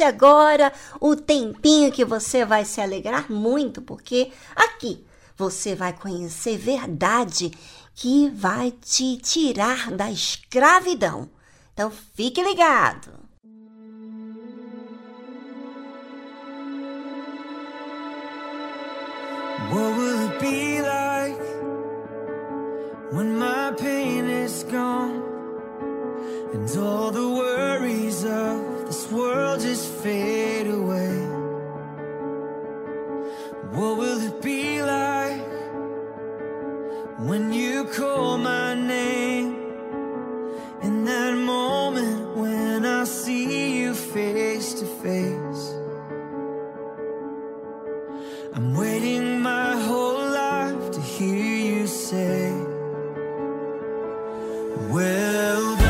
Conte agora o tempinho que você vai se alegrar muito, porque aqui você vai conhecer verdade que vai te tirar da escravidão. Então fique ligado. What will it be like when my pain is gone and all the worries of this world just fade away. What will it be like when you call my name? In that moment when I see you face to face, I'm waiting my whole life to hear you say, Well.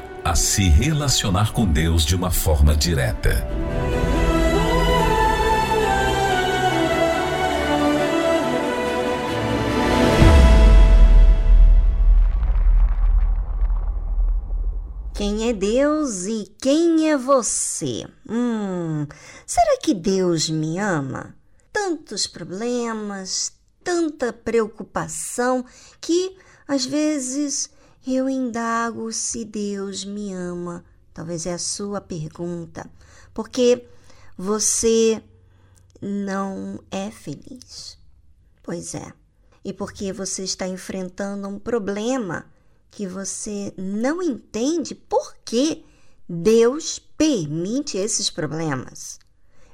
a se relacionar com Deus de uma forma direta. Quem é Deus e quem é você? Hum, será que Deus me ama? Tantos problemas, tanta preocupação que às vezes eu indago se Deus me ama. Talvez é a sua pergunta, porque você não é feliz. Pois é, e porque você está enfrentando um problema que você não entende por que Deus permite esses problemas.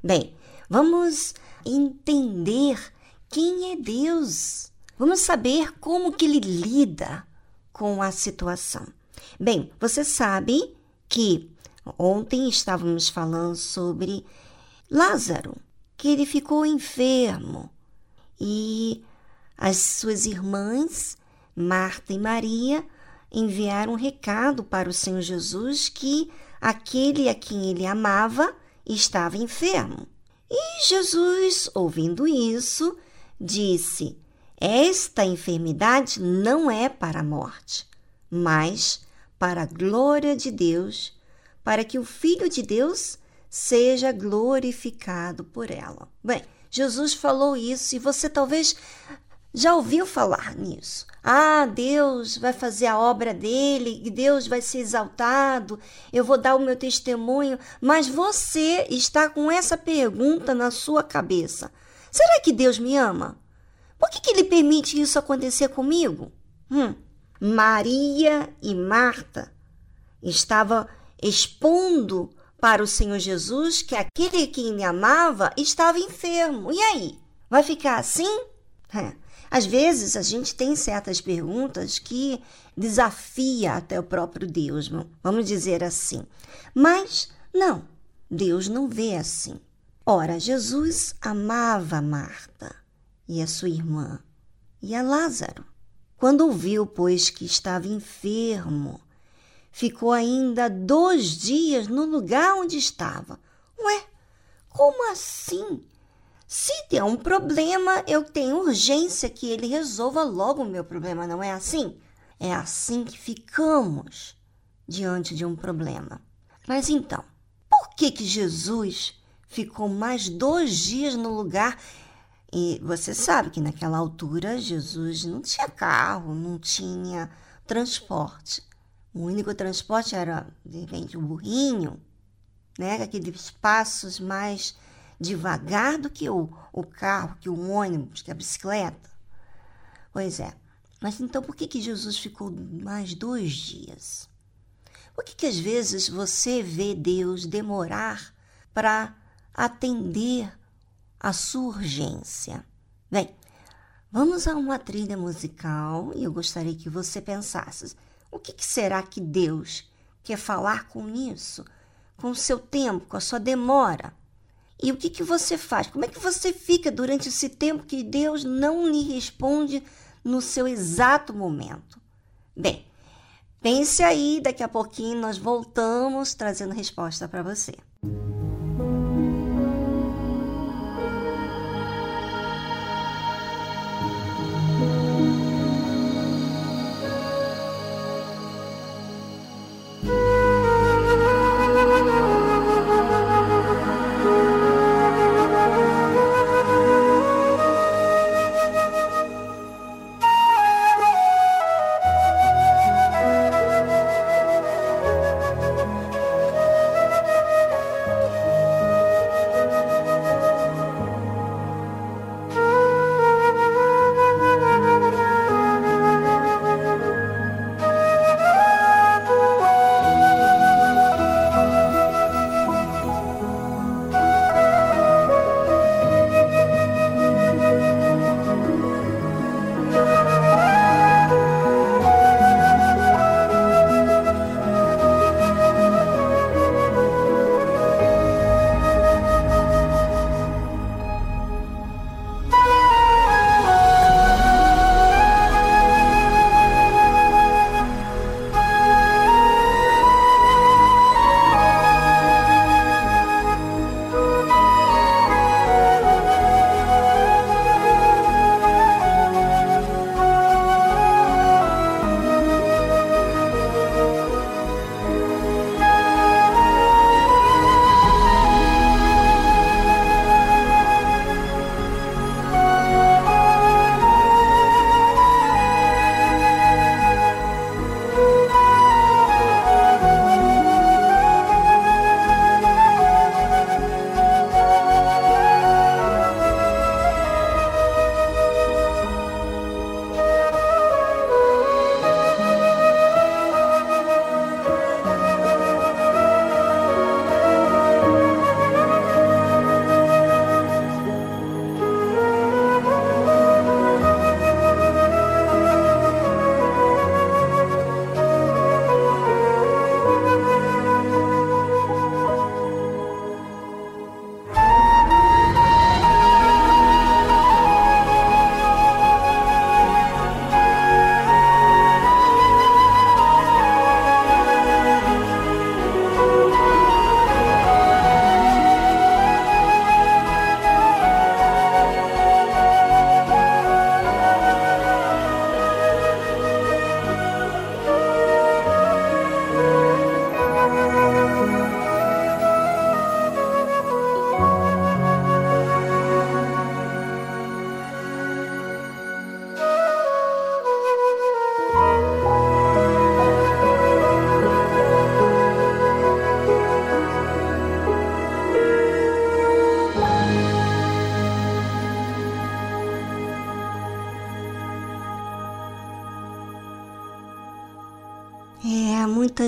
Bem, vamos entender quem é Deus. Vamos saber como que ele lida com a situação. Bem, você sabe que ontem estávamos falando sobre Lázaro, que ele ficou enfermo e as suas irmãs, Marta e Maria, enviaram um recado para o Senhor Jesus que aquele a quem ele amava estava enfermo. E Jesus, ouvindo isso, disse: Esta enfermidade não é para a morte, mas para a glória de Deus, para que o Filho de Deus seja glorificado por ela. Bem, Jesus falou isso e você talvez já ouviu falar nisso. Ah, Deus vai fazer a obra dele, e Deus vai ser exaltado, eu vou dar o meu testemunho, mas você está com essa pergunta na sua cabeça: será que Deus me ama? Por que, que ele permite isso acontecer comigo? Hum. Maria e Marta estavam expondo para o Senhor Jesus que aquele que ele amava estava enfermo. E aí? Vai ficar assim? É. Às vezes a gente tem certas perguntas que desafia até o próprio Deus, vamos dizer assim. Mas não, Deus não vê assim. Ora, Jesus amava Marta e a sua irmã e a Lázaro. Quando ouviu, pois, que estava enfermo, ficou ainda dois dias no lugar onde estava. Ué, como assim? Se der um problema, eu tenho urgência que ele resolva logo o meu problema, não é assim? É assim que ficamos diante de um problema. Mas então, por que que Jesus ficou mais dois dias no lugar? E você sabe que naquela altura Jesus não tinha carro, não tinha transporte. O único transporte era, de repente, o burrinho, né? Aqueles passos mais devagar do que o, o carro, que o ônibus, que a bicicleta. Pois é. Mas então por que, que Jesus ficou mais dois dias? Por que, que às vezes você vê Deus demorar para atender a sua urgência? Bem, vamos a uma trilha musical e eu gostaria que você pensasse: o que, que será que Deus quer falar com isso? Com o seu tempo, com a sua demora? E o que, que você faz? Como é que você fica durante esse tempo que Deus não lhe responde no seu exato momento? Bem, pense aí, daqui a pouquinho nós voltamos trazendo resposta para você.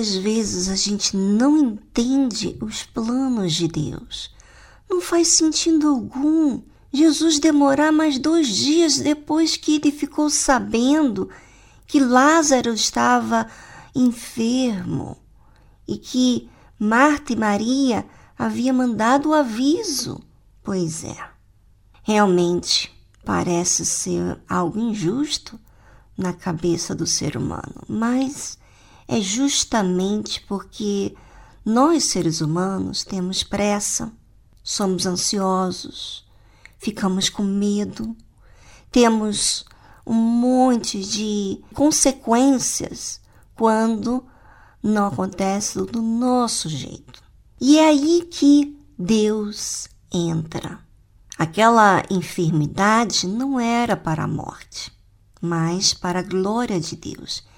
Das vezes a gente não entende os planos de Deus. Não faz sentido algum Jesus demorar mais dois dias depois que ele ficou sabendo que Lázaro estava enfermo e que Marta e Maria havia mandado o aviso. Pois é, realmente parece ser algo injusto na cabeça do ser humano, mas é justamente porque nós, seres humanos, temos pressa, somos ansiosos, ficamos com medo, temos um monte de consequências quando não acontece do nosso jeito. E é aí que Deus entra. Aquela enfermidade não era para a morte, mas para a glória de Deus.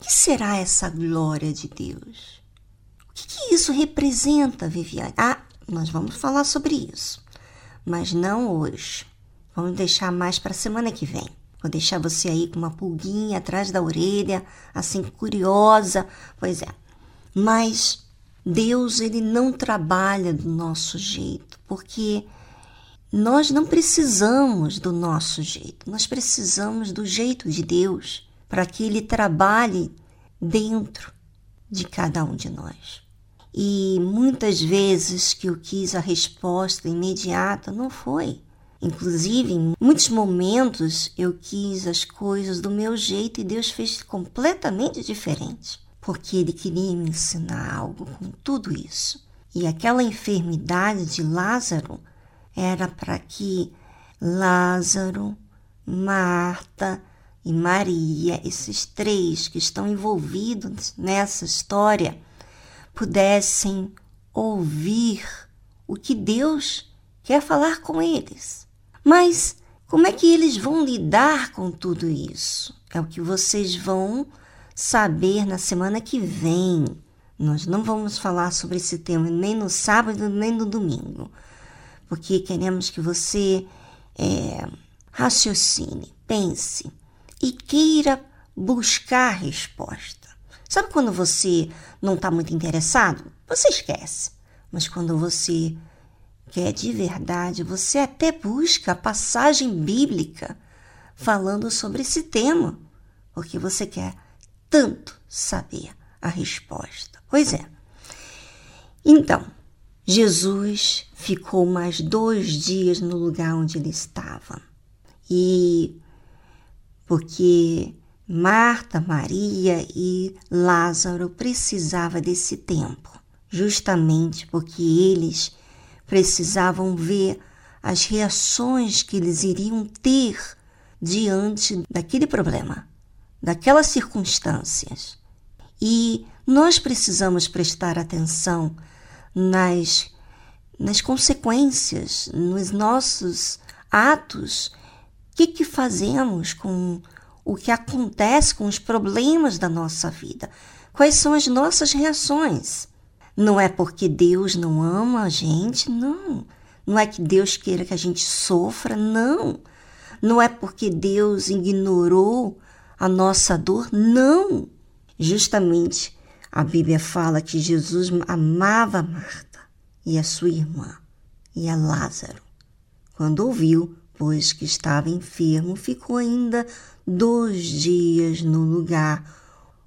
O que será essa glória de Deus? O que, que isso representa, Viviane? Ah, nós vamos falar sobre isso, mas não hoje. Vamos deixar mais para a semana que vem. Vou deixar você aí com uma pulguinha atrás da orelha, assim curiosa. Pois é. Mas Deus ele não trabalha do nosso jeito, porque nós não precisamos do nosso jeito. Nós precisamos do jeito de Deus para que ele trabalhe dentro de cada um de nós. E muitas vezes que eu quis a resposta imediata, não foi. Inclusive, em muitos momentos eu quis as coisas do meu jeito e Deus fez completamente diferente, porque Ele queria me ensinar algo com tudo isso. E aquela enfermidade de Lázaro era para que Lázaro, Marta e Maria, esses três que estão envolvidos nessa história, pudessem ouvir o que Deus quer falar com eles. Mas como é que eles vão lidar com tudo isso? É o que vocês vão saber na semana que vem. Nós não vamos falar sobre esse tema nem no sábado nem no domingo, porque queremos que você é, raciocine, pense e queira buscar resposta. Sabe quando você não está muito interessado? Você esquece. Mas quando você quer de verdade, você até busca a passagem bíblica falando sobre esse tema, porque você quer tanto saber a resposta. Pois é. Então, Jesus ficou mais dois dias no lugar onde ele estava. E porque Marta, Maria e Lázaro precisavam desse tempo, justamente porque eles precisavam ver as reações que eles iriam ter diante daquele problema, daquelas circunstâncias. E nós precisamos prestar atenção nas, nas consequências, nos nossos atos que, que fazemos com o que acontece com os problemas da nossa vida? Quais são as nossas reações? Não é porque Deus não ama a gente, não. Não é que Deus queira que a gente sofra, não. Não é porque Deus ignorou a nossa dor, não. Justamente a Bíblia fala que Jesus amava Marta e a sua irmã e a Lázaro. Quando ouviu pois que estava enfermo, ficou ainda dois dias no lugar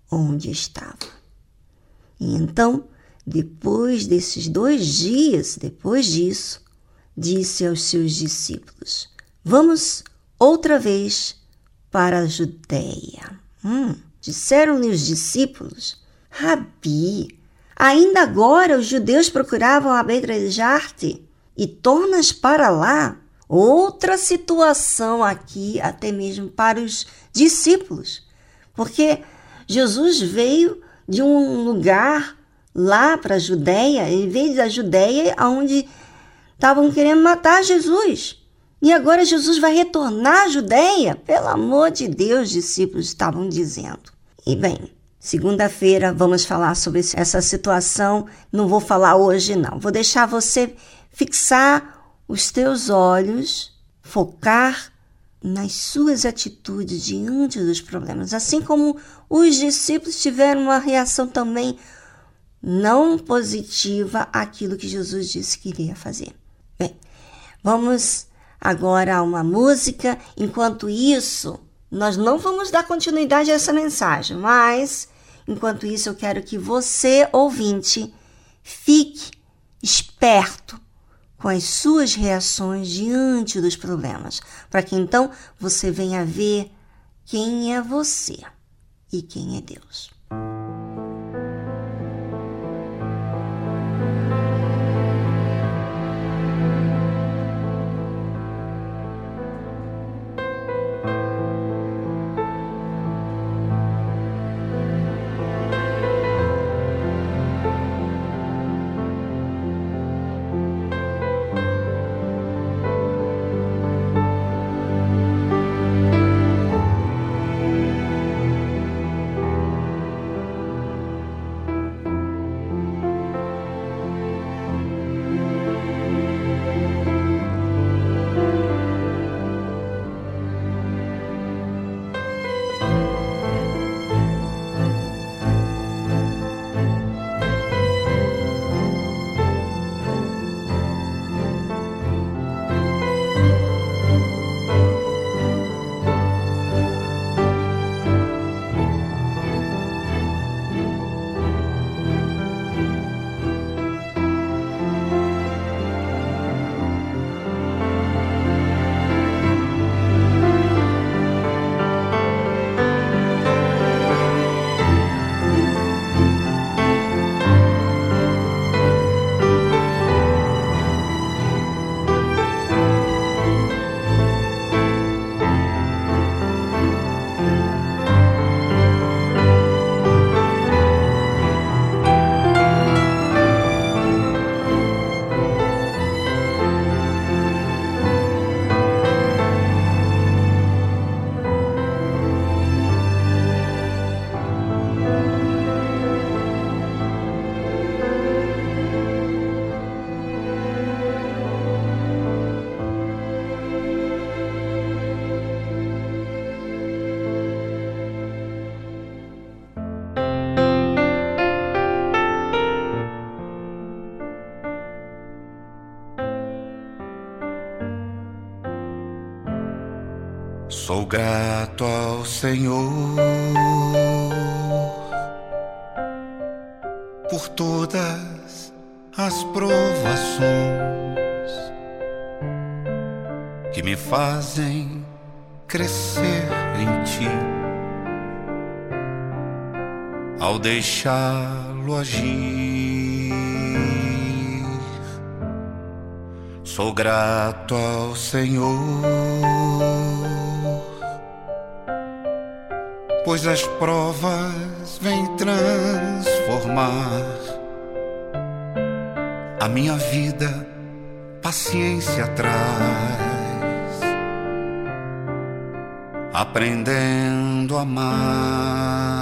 onde estava. E então, depois desses dois dias, depois disso, disse aos seus discípulos: Vamos outra vez para a Judéia. Hum, Disseram-lhe os discípulos: Rabi, ainda agora os judeus procuravam apedrejar-te e tornas para lá? Outra situação aqui, até mesmo para os discípulos, porque Jesus veio de um lugar lá para a Judéia, ele veio da Judéia, onde estavam querendo matar Jesus. E agora Jesus vai retornar à Judéia? Pelo amor de Deus, discípulos estavam dizendo. E bem, segunda-feira vamos falar sobre essa situação. Não vou falar hoje, não. Vou deixar você fixar os teus olhos, focar nas suas atitudes diante dos problemas, assim como os discípulos tiveram uma reação também não positiva àquilo que Jesus disse que iria fazer. Bem, vamos agora a uma música. Enquanto isso, nós não vamos dar continuidade a essa mensagem, mas enquanto isso eu quero que você, ouvinte, fique esperto com as suas reações diante dos problemas, para que então você venha ver quem é você e quem é Deus. Deixá-lo agir, sou grato ao Senhor pois as provas vêm transformar a minha vida, paciência traz, aprendendo a amar.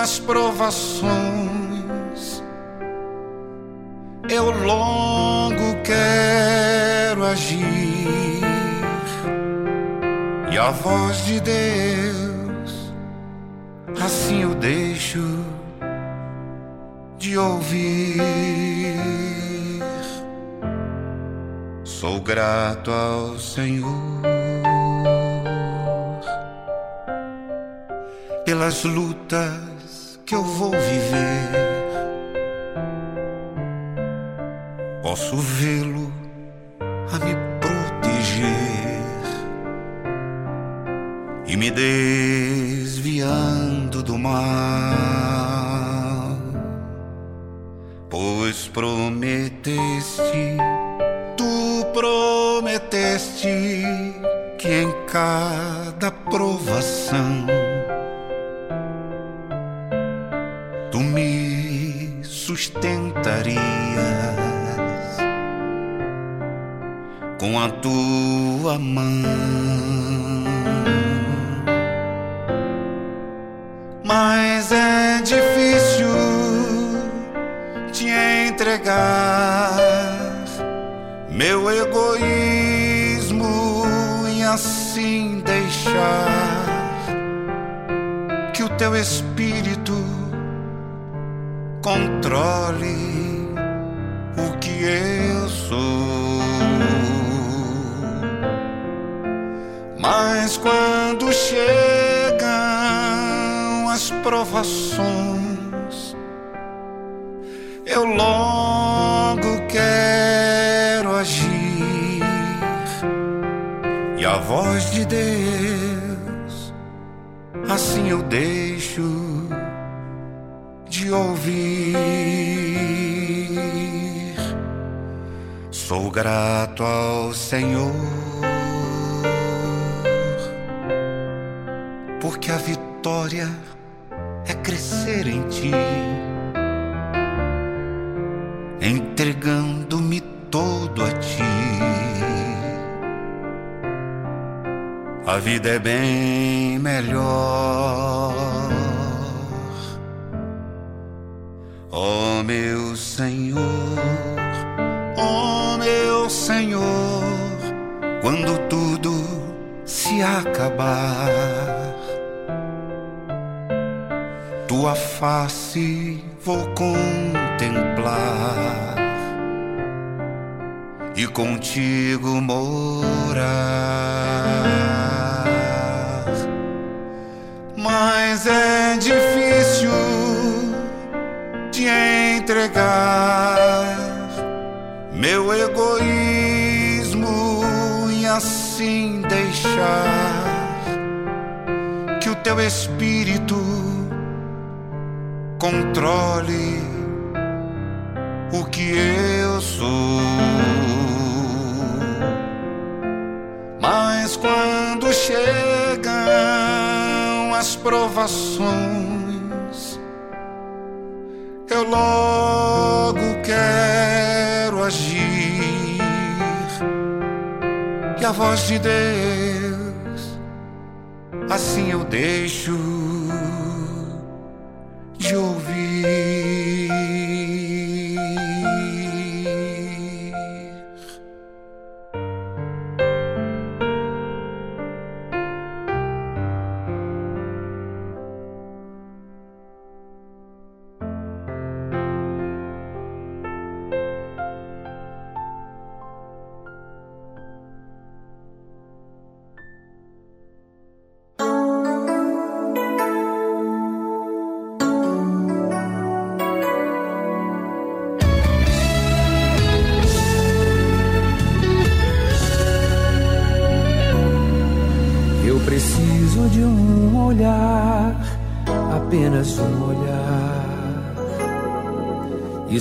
as provações, eu logo quero agir a voz de Deus, assim eu deixo de ouvir. Sou grato ao Senhor pelas lutas que eu vou viver. Posso vê-lo a me e me desviando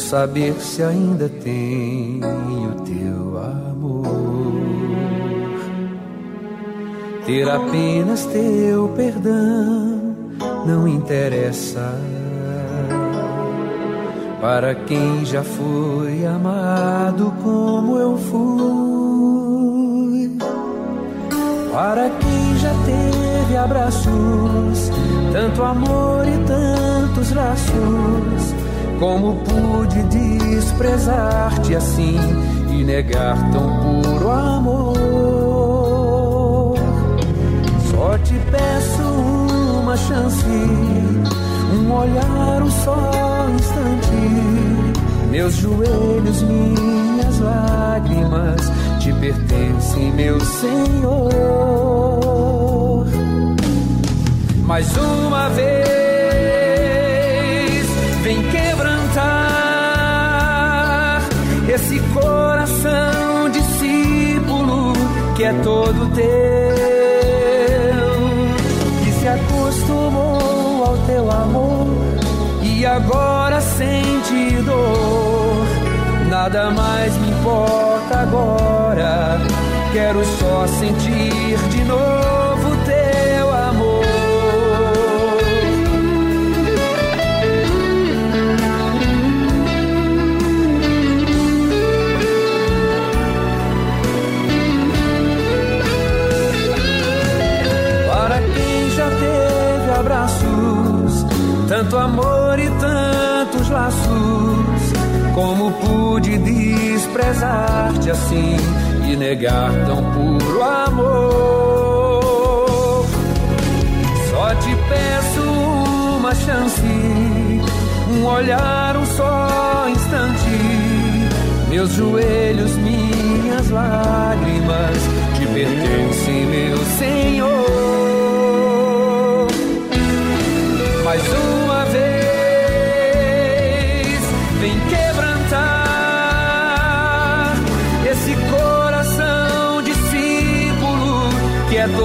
saber se ainda tenho teu amor. Ter apenas teu perdão não interessa. Para quem já foi amado como eu fui. Para quem já teve abraços, tanto amor e tantos laços como pude desprezar-te assim e negar tão puro amor? Só te peço uma chance, um olhar, um só instante. Meus joelhos, minhas lágrimas te pertencem, meu Senhor. Mais uma vez coração discípulo que é todo teu, que se acostumou ao teu amor e agora sente dor. Nada mais me importa agora. Quero só sentir de novo tanto amor e tantos laços, como pude desprezar-te assim e negar tão puro amor? Só te peço uma chance, um olhar, um só instante. Meus joelhos, minhas lágrimas te pertencem, meu Senhor. Mais uma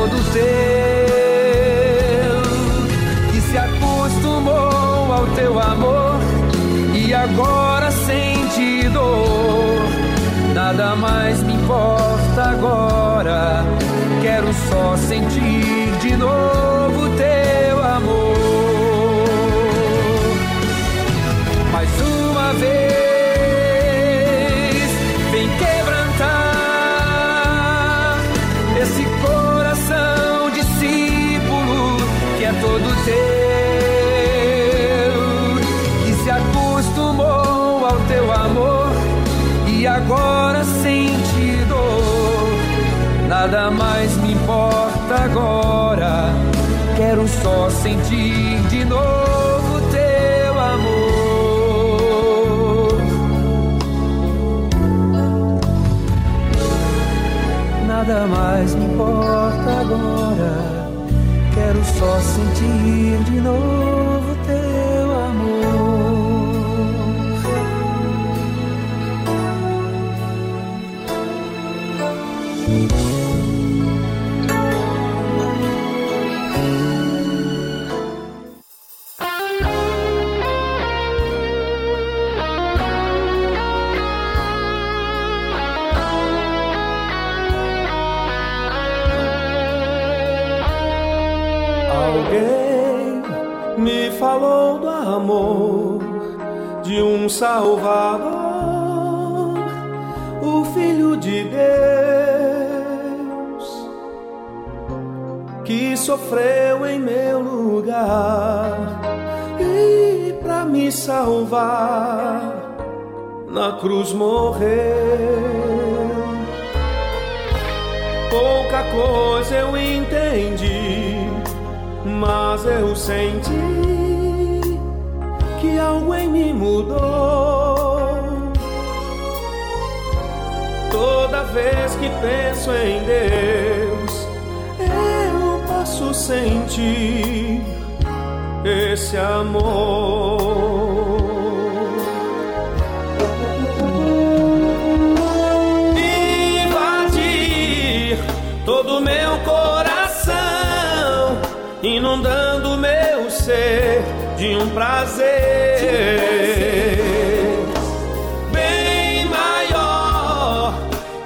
todo teu, que se acostumou ao teu amor e agora sente dor. Nada mais me importa agora, quero só sentir Nada mais me importa agora, quero só sentir de novo teu amor. Nada mais me importa agora, quero só sentir de novo um Salvador, o Filho de Deus, que sofreu em meu lugar e para me salvar na cruz morreu. Pouca coisa eu entendi, mas eu senti que algo em mim mudou. Toda vez que penso em Deus, eu posso sentir esse amor. invadir todo meu coração, inundando meu ser de um prazer bem maior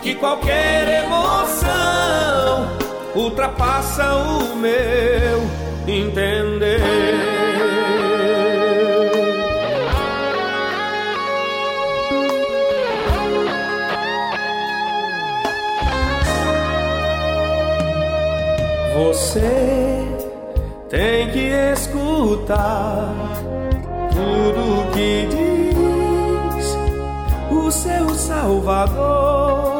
que qualquer emoção, ultrapassa o meu entender. Você tem que escutar tudo que diz o seu Salvador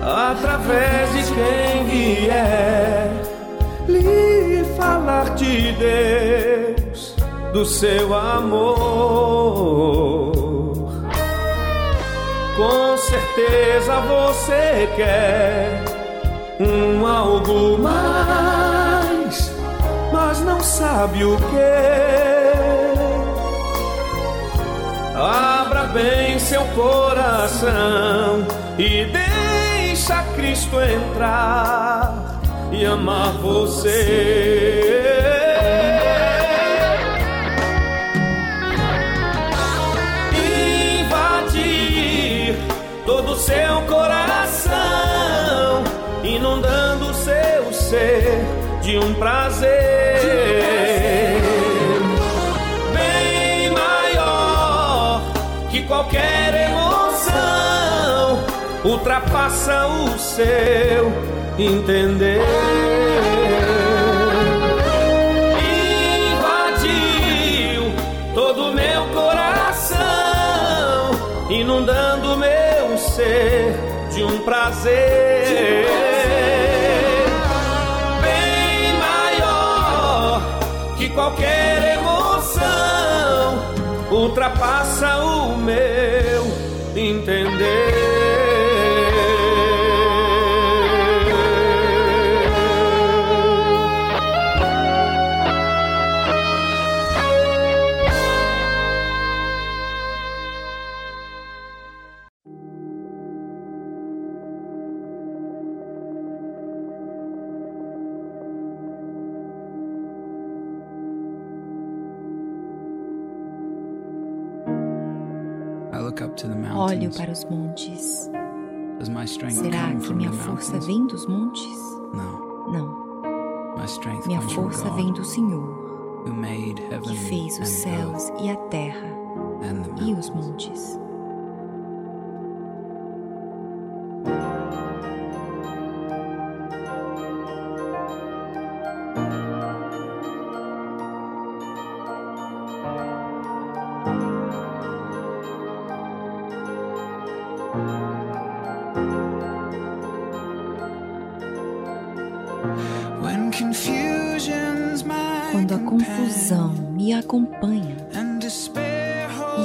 através de quem vier lhe falar de Deus, do seu amor. Com certeza você quer um algo mais, mas não sabe o que. Abra bem seu coração e deixa Cristo entrar e amar você. Invadir todo seu coração, inundando seu ser de um prazer qualquer emoção ultrapassa o seu entender. Invadiu todo meu coração, inundando meu ser de um prazer bem maior que qualquer ultrapassa o meu entender. Montes. Será que minha força vem dos montes? Não. Minha força vem do Senhor, que fez os céus e a terra e os montes.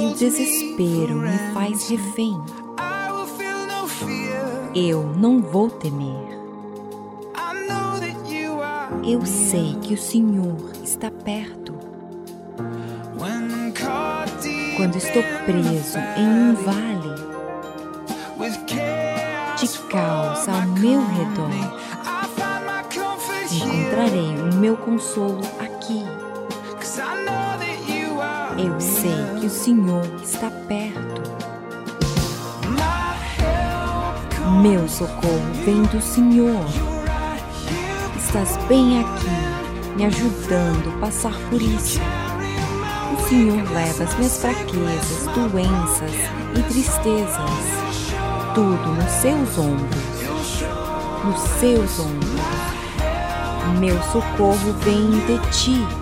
E o desespero me faz refém, eu não vou temer. Eu sei que o Senhor está perto. Quando estou preso em um vale de caos ao meu redor, encontrarei o meu consolo Eu sei que o Senhor está perto. Meu socorro vem do Senhor. Estás bem aqui, me ajudando a passar por isso. O Senhor leva as minhas fraquezas, doenças e tristezas, tudo nos seus ombros. Nos seus ombros. Meu socorro vem de ti.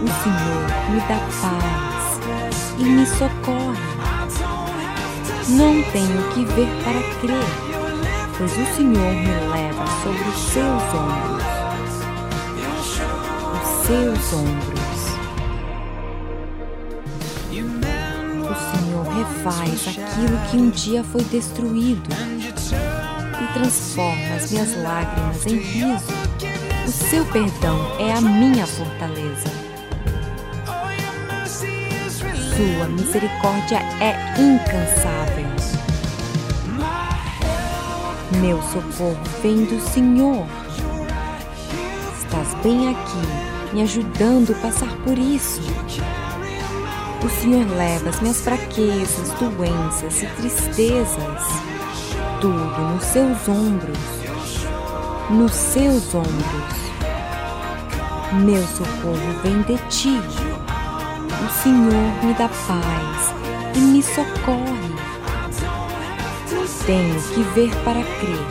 O Senhor me dá paz e me socorre. Não tenho que ver para crer, pois o Senhor me leva sobre os seus ombros. Os seus ombros. O Senhor refaz aquilo que um dia foi destruído e transforma as minhas lágrimas em riso. O seu perdão é a minha fortaleza. Sua misericórdia é incansável. Meu socorro vem do Senhor. Estás bem aqui, me ajudando a passar por isso. O Senhor leva as minhas fraquezas, doenças e tristezas, tudo nos seus ombros. Nos seus ombros. Meu socorro vem de ti. Senhor me dá paz e me socorre. Tenho que ver para crer,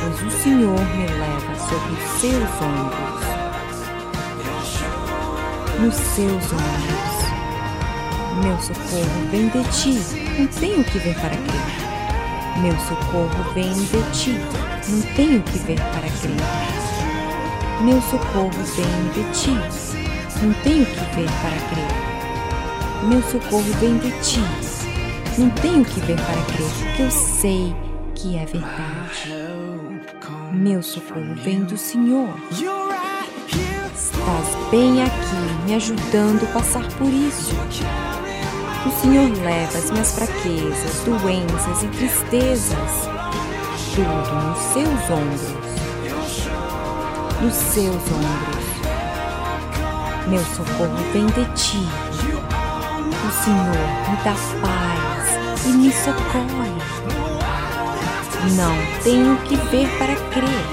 pois o Senhor me leva sobre os seus ombros. Nos seus ombros. Meu socorro vem de ti, não tenho que ver para crer. Meu socorro vem de ti, não tenho que ver para crer. Meu socorro vem de ti, não tenho que ver para crer. Meu socorro vem de ti, não tenho que ver para crer, porque eu sei que é verdade. Meu socorro vem do Senhor. Estás bem aqui, me ajudando a passar por isso. O Senhor leva as minhas fraquezas, doenças e tristezas, tudo nos seus ombros. Nos seus ombros. Meu socorro vem de ti. Senhor me dá paz e me socorre. Não tenho que ver para crer,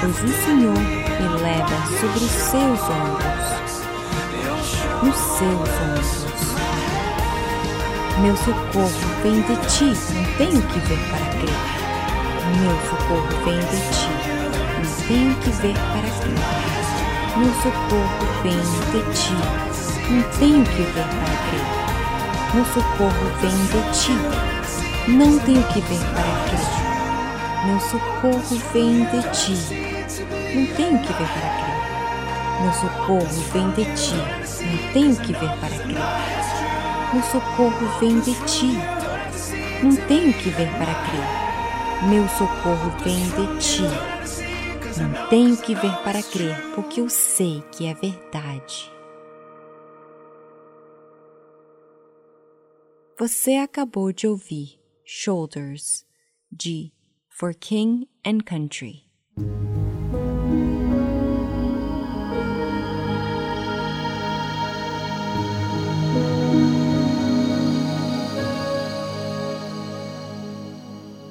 pois o Senhor me leva sobre os seus ombros. Nos seus ombros. Meu socorro vem de ti, não tenho que ver para crer. Meu socorro vem de ti, não tenho que ver para crer. Meu socorro vem de ti, não tenho que ver para crer. Meu socorro vem de ti, não tenho que ver para crer. Meu socorro vem de ti, não tenho que ver para crer. Meu socorro vem de ti, não tenho que ver para crer. Meu socorro vem de ti. Não tenho que ver para crer. Meu socorro vem de ti. Não tenho que ver para crer, porque eu sei que é verdade. Você acabou de ouvir Shoulders de For King and Country.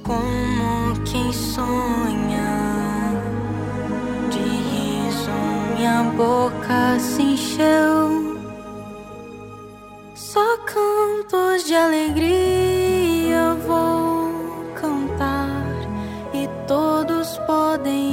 Como quem sonha, de riso minha boca se encheu. Só cantos de alegria vou cantar e todos podem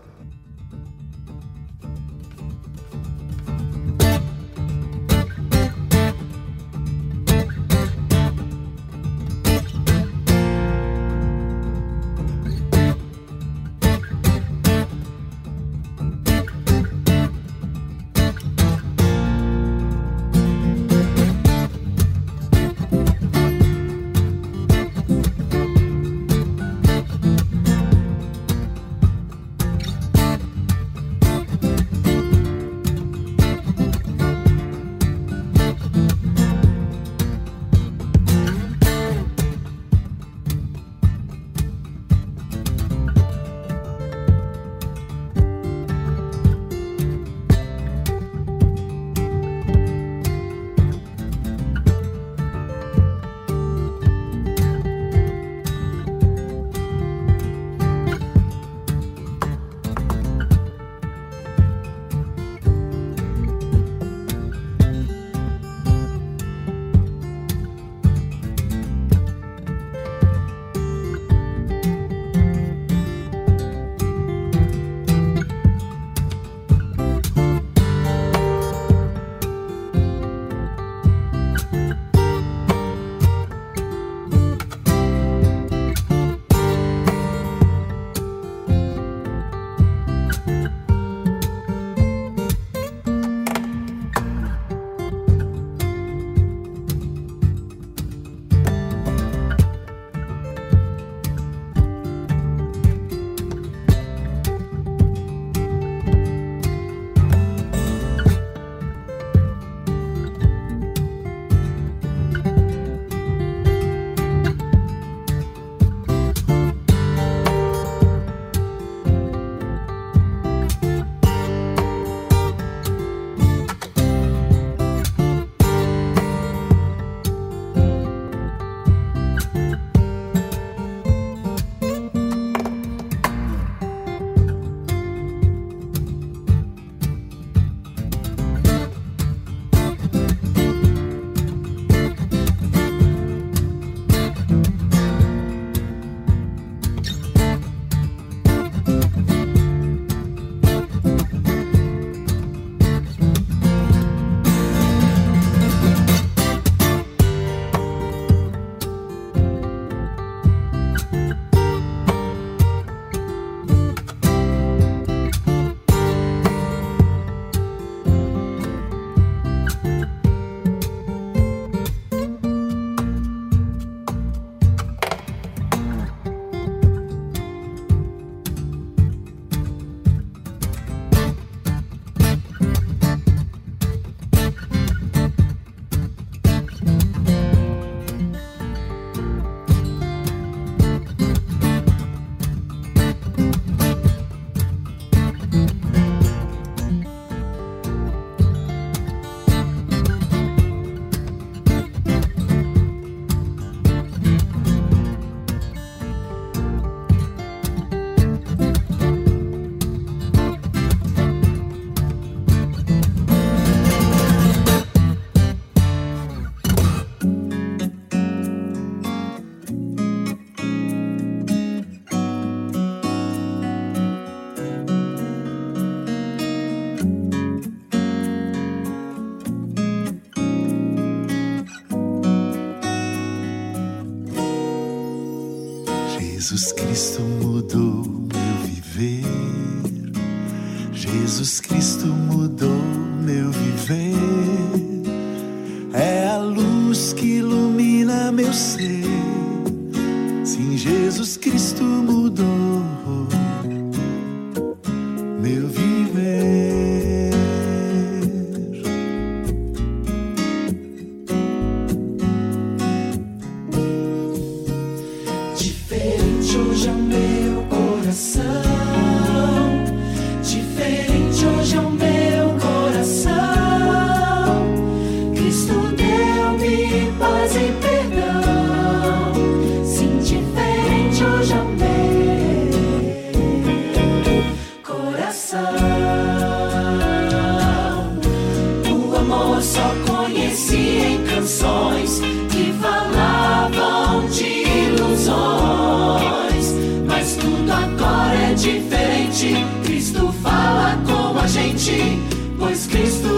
pois Cristo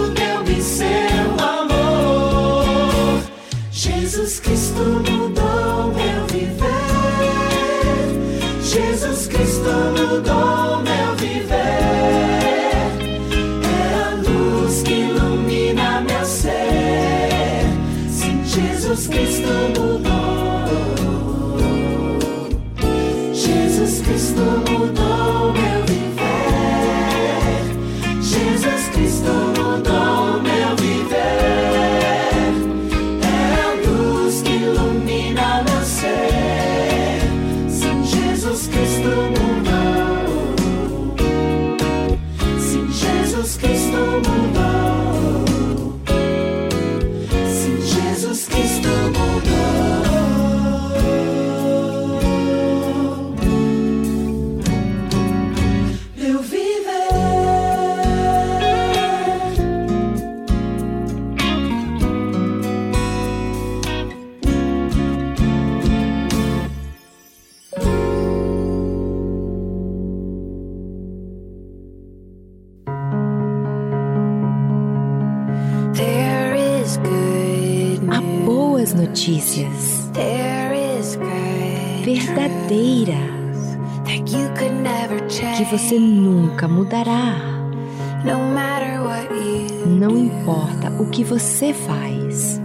que você faz.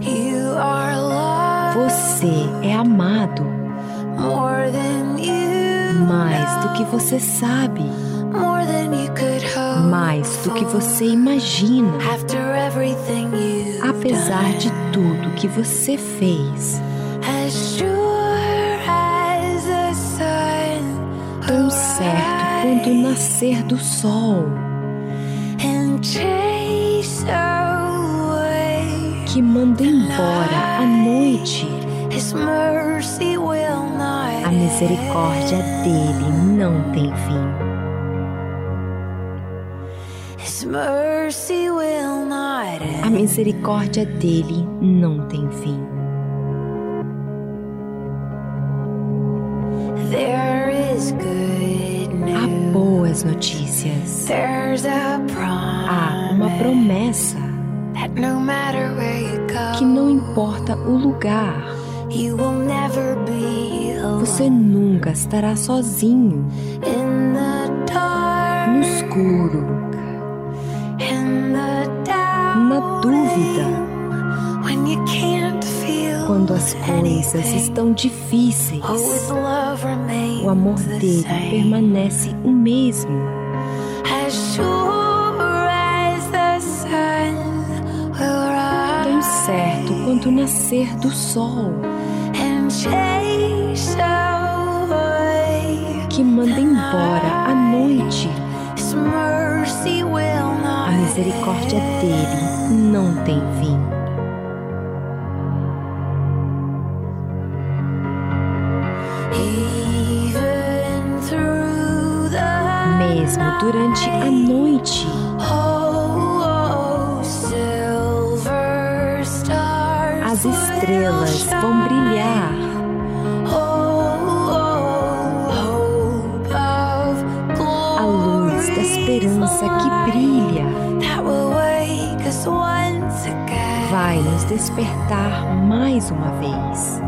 Você é amado mais do que você sabe, mais do que você imagina. Apesar de tudo que você fez, tão certo quanto o nascer do sol. que manda embora a noite. A misericórdia dele não tem fim. A misericórdia dele não tem fim. Há boas notícias. importa o lugar. Você nunca estará sozinho. No escuro. Na dúvida. Quando as coisas estão difíceis, o amor dele permanece o mesmo. tanto quanto o nascer do sol. Que manda embora a noite. A misericórdia dele não tem fim. mesmo durante a noite. as estrelas vão brilhar. A luz da esperança que brilha vai nos despertar mais uma vez.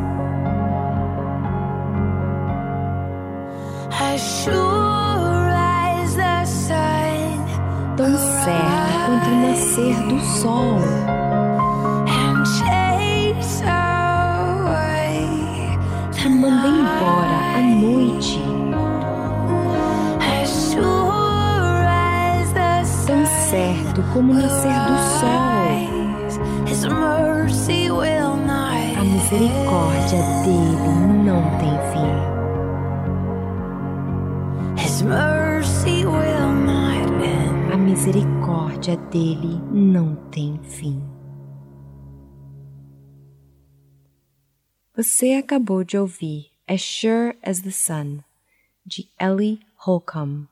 Tão certo quanto o nascer do sol. Como o nascer do sol. sunrise. His mercy will not A misericórdia dele não tem fim. His mercy will not end. A misericórdia dele não tem fim. Você acabou de ouvir As Sure as the Sun, de Ellie Holcomb.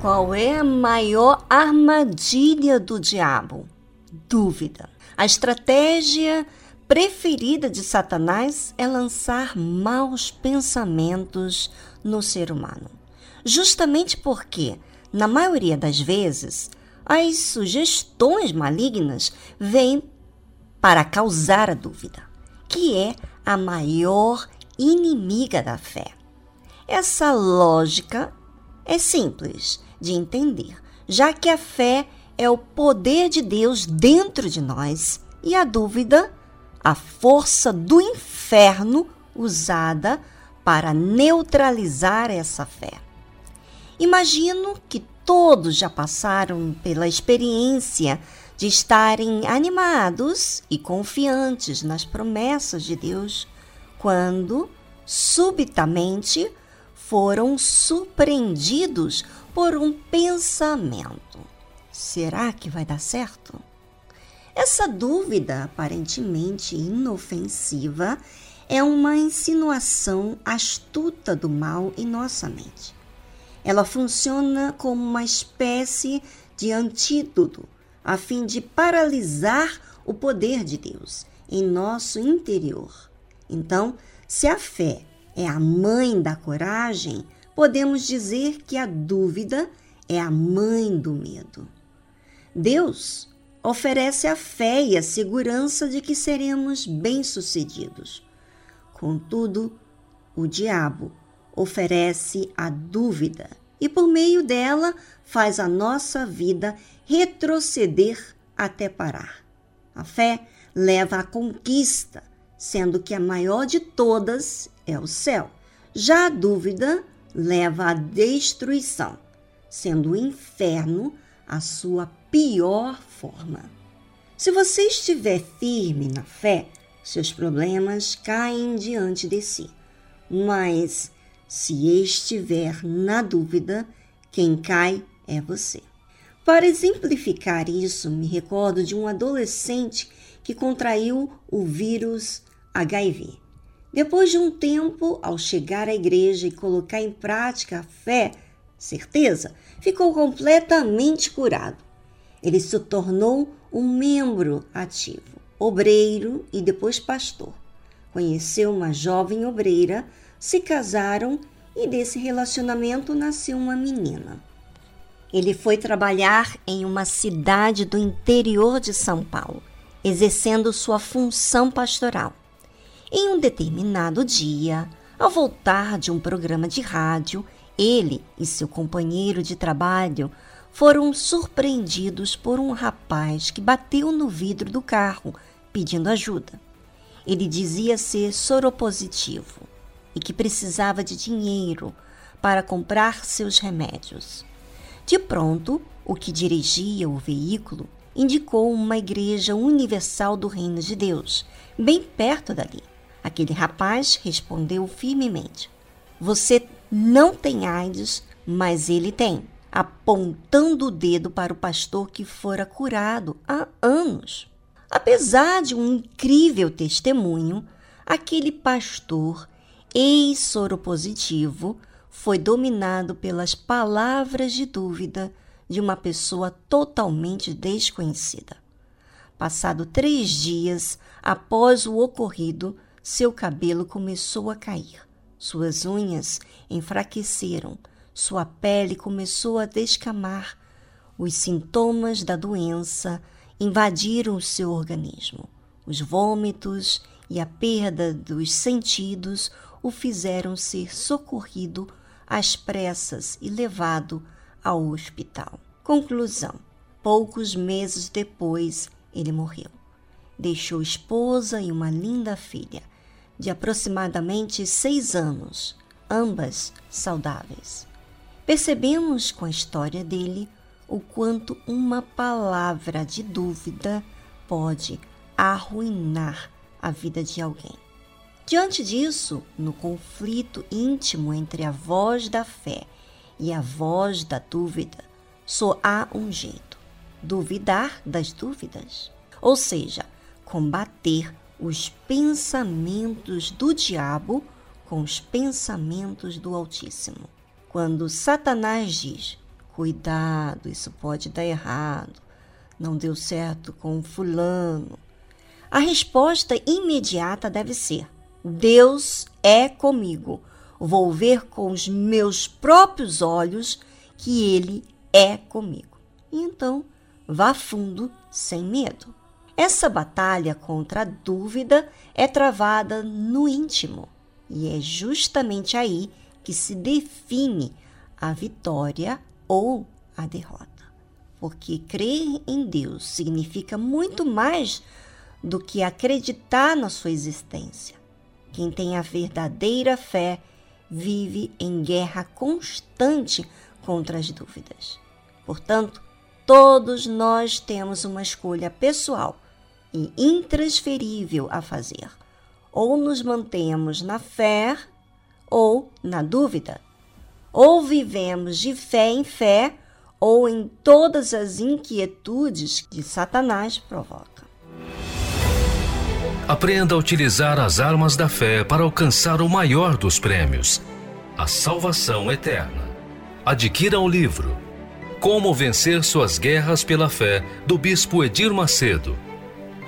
Qual é a maior armadilha do diabo? Dúvida. A estratégia preferida de Satanás é lançar maus pensamentos no ser humano. Justamente porque, na maioria das vezes, as sugestões malignas vêm para causar a dúvida, que é a maior inimiga da fé. Essa lógica é simples de entender, já que a fé é o poder de Deus dentro de nós e a dúvida, a força do inferno usada para neutralizar essa fé. Imagino que todos já passaram pela experiência de estarem animados e confiantes nas promessas de Deus quando, subitamente, foram surpreendidos por um pensamento: será que vai dar certo? Essa dúvida, aparentemente inofensiva, é uma insinuação astuta do mal em nossa mente. Ela funciona como uma espécie de antídoto a fim de paralisar o poder de Deus em nosso interior. Então, se a fé é a mãe da coragem, podemos dizer que a dúvida é a mãe do medo. Deus oferece a fé e a segurança de que seremos bem-sucedidos. Contudo, o diabo oferece a dúvida e, por meio dela, faz a nossa vida retroceder até parar. A fé leva à conquista, sendo que a maior de todas é o céu. Já a dúvida leva à destruição, sendo o inferno a sua pior forma. Se você estiver firme na fé, seus problemas caem diante de si. Mas se estiver na dúvida, quem cai é você. Para exemplificar isso, me recordo de um adolescente que contraiu o vírus HIV. Depois de um tempo, ao chegar à igreja e colocar em prática a fé, certeza, ficou completamente curado. Ele se tornou um membro ativo, obreiro e depois pastor. Conheceu uma jovem obreira, se casaram e desse relacionamento nasceu uma menina. Ele foi trabalhar em uma cidade do interior de São Paulo, exercendo sua função pastoral. Em um determinado dia, ao voltar de um programa de rádio, ele e seu companheiro de trabalho foram surpreendidos por um rapaz que bateu no vidro do carro pedindo ajuda. Ele dizia ser soropositivo e que precisava de dinheiro para comprar seus remédios. De pronto, o que dirigia o veículo indicou uma igreja universal do Reino de Deus, bem perto dali. Aquele rapaz respondeu firmemente: Você não tem AIDS, mas ele tem, apontando o dedo para o pastor que fora curado há anos. Apesar de um incrível testemunho, aquele pastor ex-soropositivo foi dominado pelas palavras de dúvida de uma pessoa totalmente desconhecida. Passado três dias após o ocorrido, seu cabelo começou a cair, suas unhas enfraqueceram, sua pele começou a descamar. Os sintomas da doença invadiram o seu organismo. Os vômitos e a perda dos sentidos o fizeram ser socorrido às pressas e levado ao hospital. Conclusão: poucos meses depois, ele morreu. Deixou esposa e uma linda filha de aproximadamente seis anos, ambas saudáveis. Percebemos com a história dele o quanto uma palavra de dúvida pode arruinar a vida de alguém. Diante disso, no conflito íntimo entre a voz da fé e a voz da dúvida, só há um jeito: duvidar das dúvidas. Ou seja, combater os pensamentos do diabo com os pensamentos do Altíssimo. Quando Satanás diz: Cuidado, isso pode dar errado, não deu certo com Fulano. A resposta imediata deve ser: Deus é comigo. Vou ver com os meus próprios olhos que Ele é comigo. E então, vá fundo sem medo. Essa batalha contra a dúvida é travada no íntimo, e é justamente aí que se define a vitória ou a derrota. Porque crer em Deus significa muito mais do que acreditar na sua existência. Quem tem a verdadeira fé vive em guerra constante contra as dúvidas. Portanto, todos nós temos uma escolha pessoal e intransferível a fazer. Ou nos mantemos na fé ou na dúvida. Ou vivemos de fé em fé ou em todas as inquietudes que Satanás provoca. Aprenda a utilizar as armas da fé para alcançar o maior dos prêmios, a salvação eterna. Adquira o livro Como Vencer Suas Guerras pela Fé, do Bispo Edir Macedo.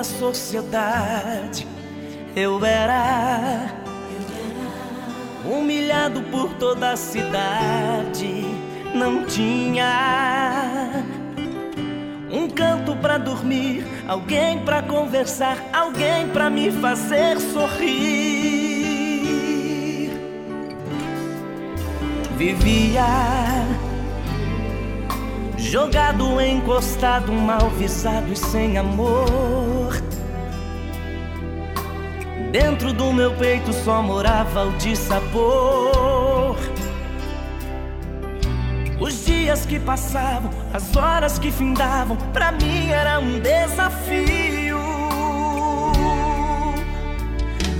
pela sociedade. Eu era humilhado por toda a cidade. Não tinha um canto pra dormir, alguém pra conversar, alguém pra me fazer sorrir. Vivia jogado, encostado, mal visado e sem amor. Dentro do meu peito só morava o dissabor. Os dias que passavam, as horas que findavam, pra mim era um desafio.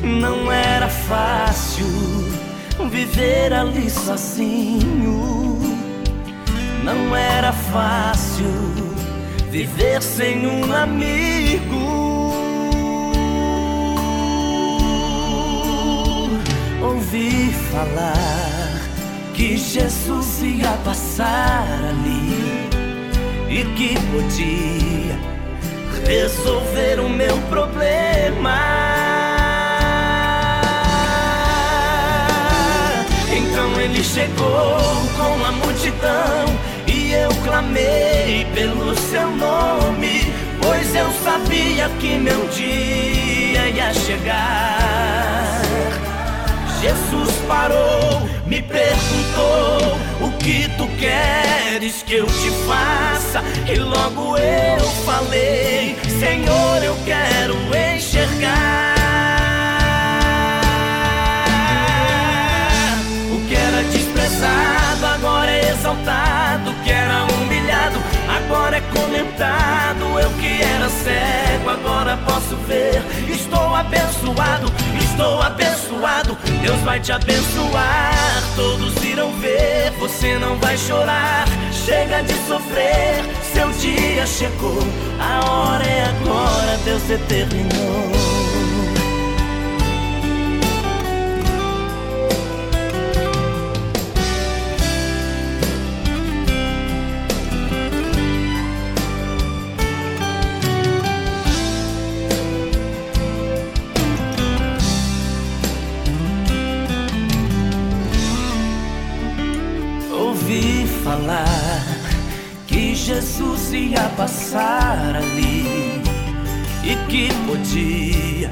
Não era fácil viver ali sozinho. Não era fácil viver sem um amigo. Ouvi falar que Jesus ia passar ali e que podia resolver o meu problema. Então ele chegou com a multidão e eu clamei pelo seu nome, pois eu sabia que meu dia ia chegar. Jesus parou, me perguntou o que tu queres que eu te faça. E logo eu falei: Senhor, eu quero enxergar. O que era desprezado agora é exaltado. O que era humilhado agora é comentado. Eu que era cego agora posso ver. Estou abençoado, estou abençoado. Deus vai te abençoar. Todos irão ver, você não vai chorar. Chega de sofrer, seu dia chegou. A hora é agora, Deus determinou. Jesus ia passar ali e que podia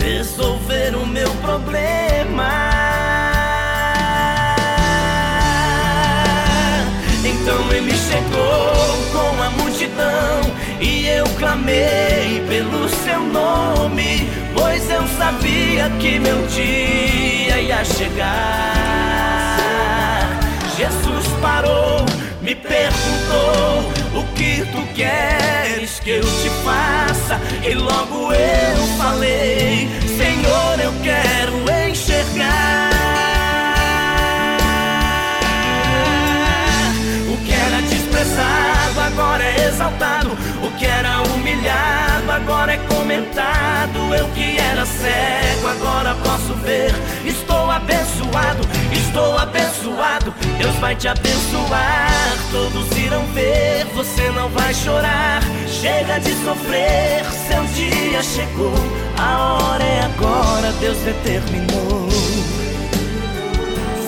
resolver o meu problema. Então ele chegou com a multidão e eu clamei pelo seu nome, pois eu sabia que meu dia ia chegar. Jesus parou, me perguntou o que tu queres que eu te faça, e logo eu falei: Senhor, eu quero enxergar. Agora é exaltado, o que era humilhado agora é comentado. Eu que era cego agora posso ver. Estou abençoado, estou abençoado. Deus vai te abençoar. Todos irão ver, você não vai chorar. Chega de sofrer, seu dia chegou. A hora é agora, Deus determinou.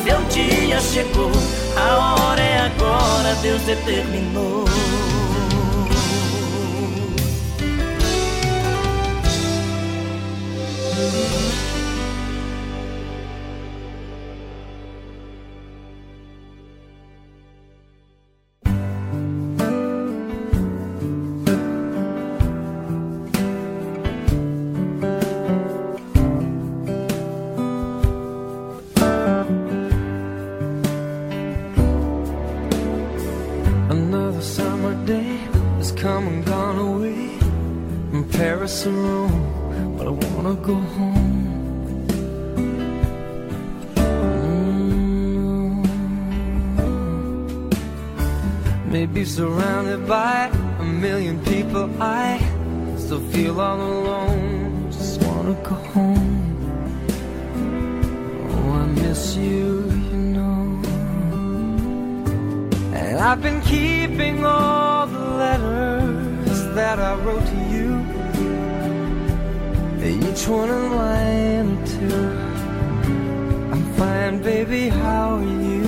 Seu dia chegou, a hora é agora, Deus determinou. Another has come and gone away from Paris or Rome, but I wanna go home. Mm. Maybe surrounded by a million people, I still feel all alone. Just wanna go home. Oh, I miss you, you know. And I've been keeping all the letters that I wrote to you. Each one in line or two. I'm fine, baby, how are you?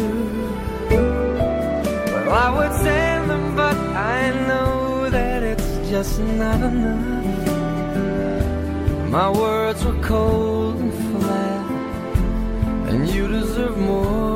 Well, I would send them, but I know that it's just not enough. My words were cold and flat, and you deserve more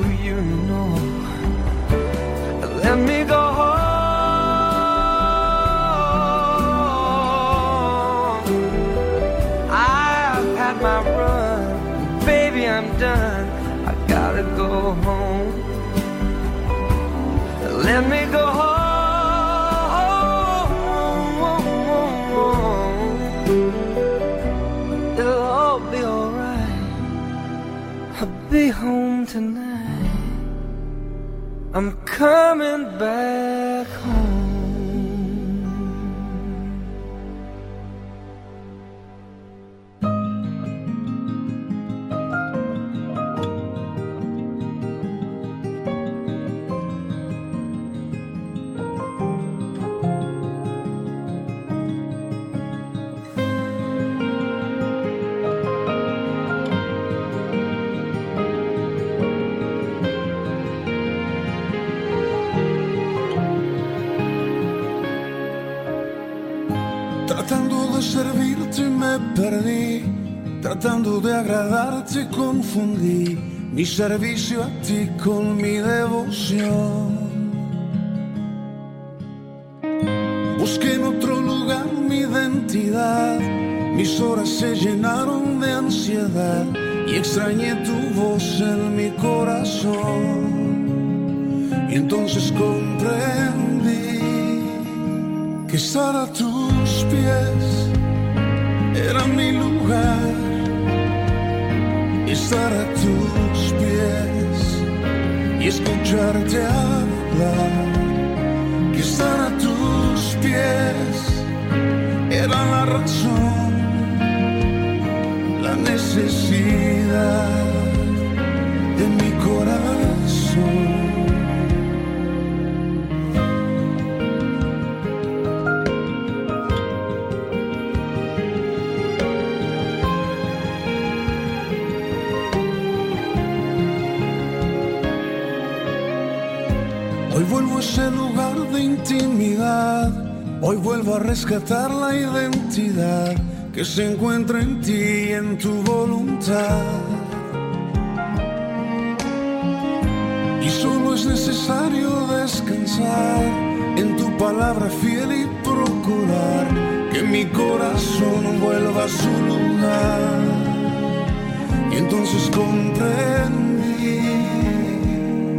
Let me go home. It'll all be alright. I'll be home tonight. I'm coming back home. De agradarte confundí mi servicio a ti con mi devoción. Busqué en otro lugar mi identidad, mis horas se llenaron de ansiedad y extrañé tu voz en mi corazón. Y entonces comprendí que estar a tus pies era mi lugar. Estar a tus pies y escucharte hablar. Que estar a tus pies era la razón, la necesidad de mi corazón. rescatar la identidad que se encuentra en ti y en tu voluntad. Y solo es necesario descansar en tu palabra fiel y procurar que mi corazón vuelva a su lugar. Y entonces comprendí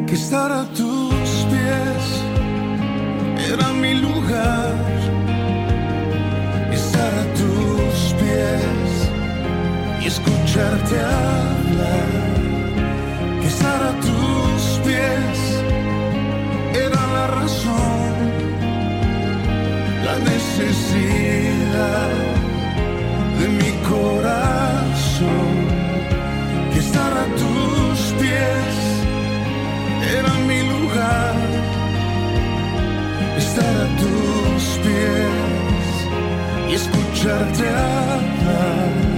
que estar a tus pies era mi lugar escucharte hablar, que estar a tus pies era la razón, la necesidad de mi corazón, que estar a tus pies era mi lugar, estar a tus pies y escucharte hablar.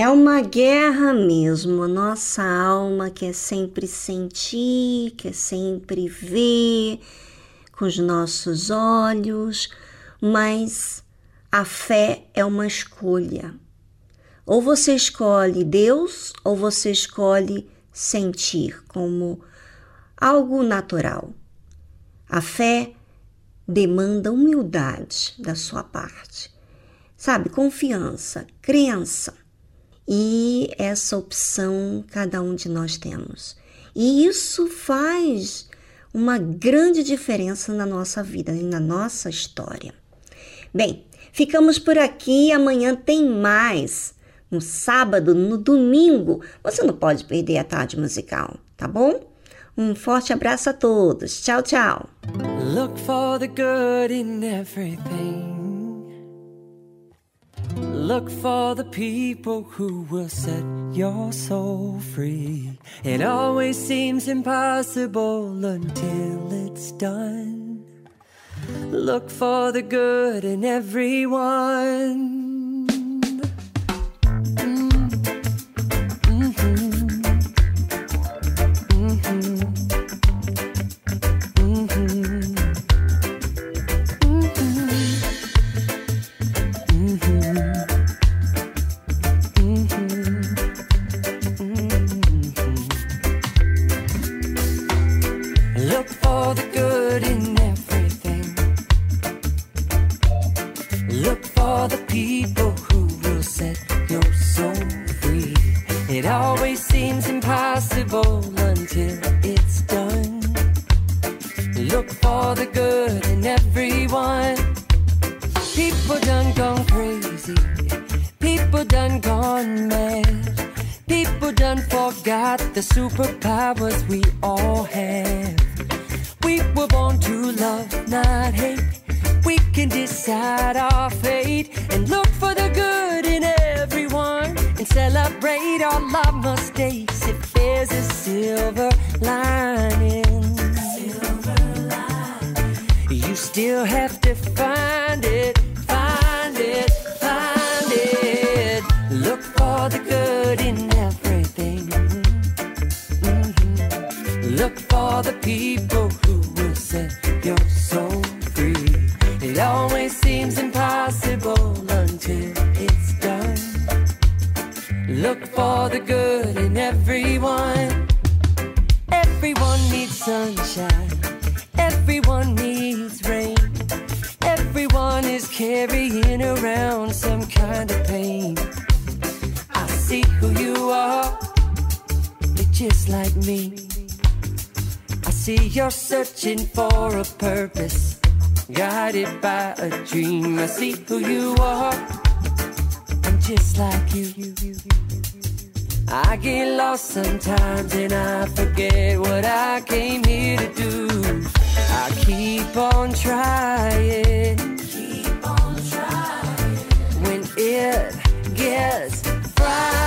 É uma guerra mesmo. A nossa alma quer sempre sentir, quer sempre ver com os nossos olhos, mas a fé é uma escolha. Ou você escolhe Deus, ou você escolhe sentir como algo natural. A fé demanda humildade da sua parte, sabe? Confiança, crença. E essa opção cada um de nós temos. E isso faz uma grande diferença na nossa vida e na nossa história. Bem, ficamos por aqui. Amanhã tem mais. No sábado, no domingo, você não pode perder a tarde musical, tá bom? Um forte abraço a todos. Tchau, tchau. Look for the good in everything. Look for the people who will set your soul free. It always seems impossible until it's done. Look for the good in everyone. Carrying around some kind of pain. I see who you are. You're just like me. I see you're searching for a purpose, guided by a dream. I see who you are. I'm just like you. I get lost sometimes and I forget what I came here to do. I keep on trying when it gets fried.